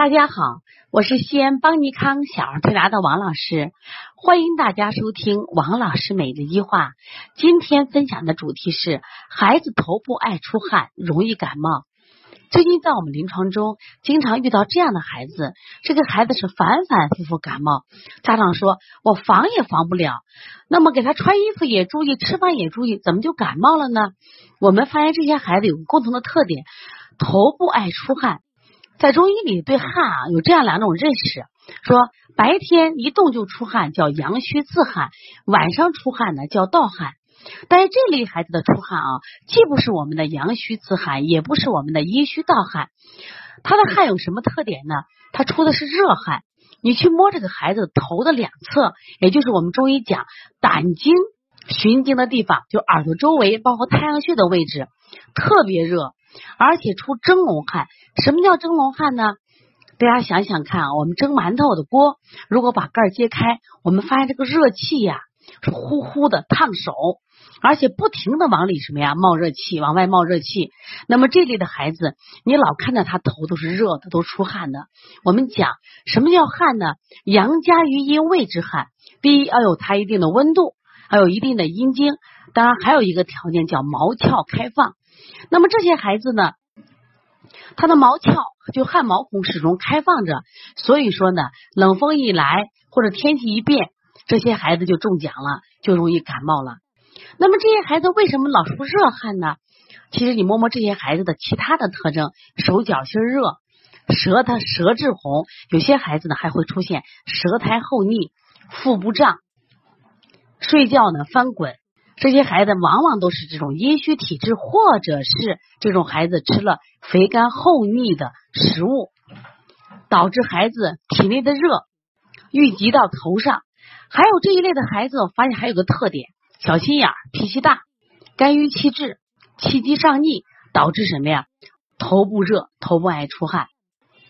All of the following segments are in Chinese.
大家好，我是西安邦尼康小儿推拿的王老师，欢迎大家收听王老师每日一话。今天分享的主题是孩子头部爱出汗，容易感冒。最近在我们临床中，经常遇到这样的孩子，这个孩子是反反复复感冒，家长说我防也防不了，那么给他穿衣服也注意，吃饭也注意，怎么就感冒了呢？我们发现这些孩子有个共同的特点，头部爱出汗。在中医里，对汗啊有这样两种认识：说白天一动就出汗叫阳虚自汗，晚上出汗呢叫盗汗。但是这类孩子的出汗啊，既不是我们的阳虚自汗，也不是我们的阴虚盗汗。他的汗有什么特点呢？他出的是热汗。你去摸这个孩子头的两侧，也就是我们中医讲胆经循经的地方，就耳朵周围，包括太阳穴的位置，特别热。而且出蒸笼汗，什么叫蒸笼汗呢？大家想想看啊，我们蒸馒头的锅，如果把盖儿揭开，我们发现这个热气呀是呼呼的烫手，而且不停的往里什么呀冒热气，往外冒热气。那么这类的孩子，你老看到他头都是热的，都出汗的。我们讲什么叫汗呢？阳加于阴谓之汗。第一要有它一定的温度，还有一定的阴经，当然还有一个条件叫毛窍开放。那么这些孩子呢，他的毛窍就汗毛孔始终开放着，所以说呢，冷风一来或者天气一变，这些孩子就中奖了，就容易感冒了。那么这些孩子为什么老出热汗呢？其实你摸摸这些孩子的其他的特征，手脚心热，舌苔舌质红，有些孩子呢还会出现舌苔厚腻、腹部胀、睡觉呢翻滚。这些孩子往往都是这种阴虚体质，或者是这种孩子吃了肥甘厚腻的食物，导致孩子体内的热郁积到头上。还有这一类的孩子，我发现还有个特点：小心眼、脾气大、肝郁气滞、气机上逆，导致什么呀？头部热，头部爱出汗。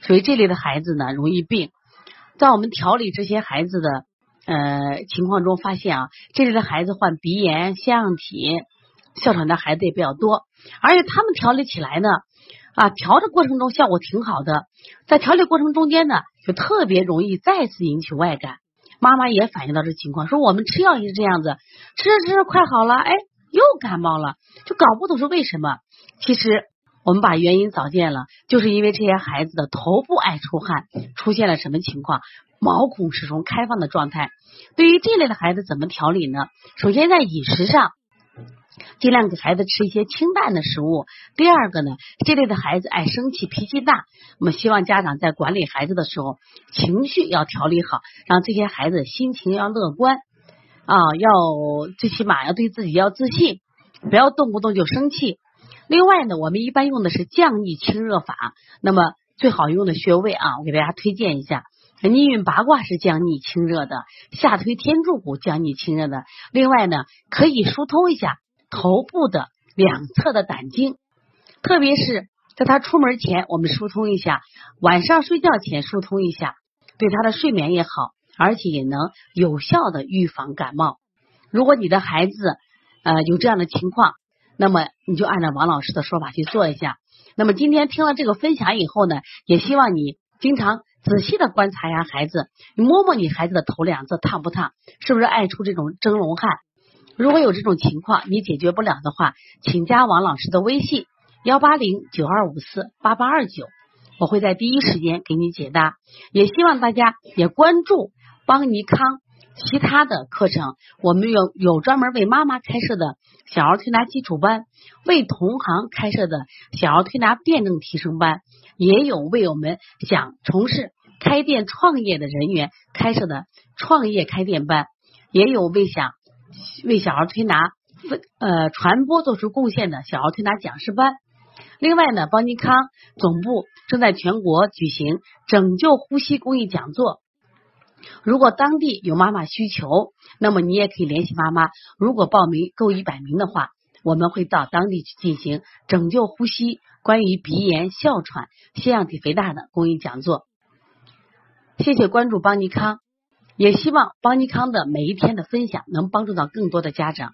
所以这类的孩子呢，容易病。在我们调理这些孩子的。呃，情况中发现啊，这类的孩子患鼻炎、腺样体、哮喘的孩子也比较多，而且他们调理起来呢，啊，调的过程中效果挺好的，在调理过程中间呢，就特别容易再次引起外感。妈妈也反映到这情况，说我们吃药也是这样子，吃着吃着快好了，哎，又感冒了，就搞不懂是为什么。其实我们把原因找见了，就是因为这些孩子的头部爱出汗，出现了什么情况？毛孔始终开放的状态，对于这类的孩子怎么调理呢？首先在饮食上，尽量给孩子吃一些清淡的食物。第二个呢，这类的孩子爱生气，脾气大，我们希望家长在管理孩子的时候，情绪要调理好，让这些孩子心情要乐观啊，要最起码要对自己要自信，不要动不动就生气。另外呢，我们一般用的是降逆清热法，那么最好用的穴位啊，我给大家推荐一下。逆运八卦是降逆清热的，下推天柱骨降逆清热的。另外呢，可以疏通一下头部的两侧的胆经，特别是在他出门前，我们疏通一下；晚上睡觉前疏通一下，对他的睡眠也好，而且也能有效的预防感冒。如果你的孩子呃有这样的情况，那么你就按照王老师的说法去做一下。那么今天听了这个分享以后呢，也希望你经常。仔细的观察一下孩子，你摸摸你孩子的头两侧烫不烫，是不是爱出这种蒸笼汗？如果有这种情况，你解决不了的话，请加王老师的微信幺八零九二五四八八二九，我会在第一时间给你解答。也希望大家也关注邦尼康其他的课程，我们有有专门为妈妈开设的小儿推拿基础班，为同行开设的小儿推拿辩证提升班。也有为我们想从事开店创业的人员开设的创业开店班，也有为想为小儿推拿呃传播做出贡献的小儿推拿讲师班。另外呢，邦尼康总部正在全国举行拯救呼吸公益讲座。如果当地有妈妈需求，那么你也可以联系妈妈。如果报名够一百名的话。我们会到当地去进行拯救呼吸、关于鼻炎、哮喘、腺样体肥大的公益讲座。谢谢关注邦尼康，也希望邦尼康的每一天的分享能帮助到更多的家长。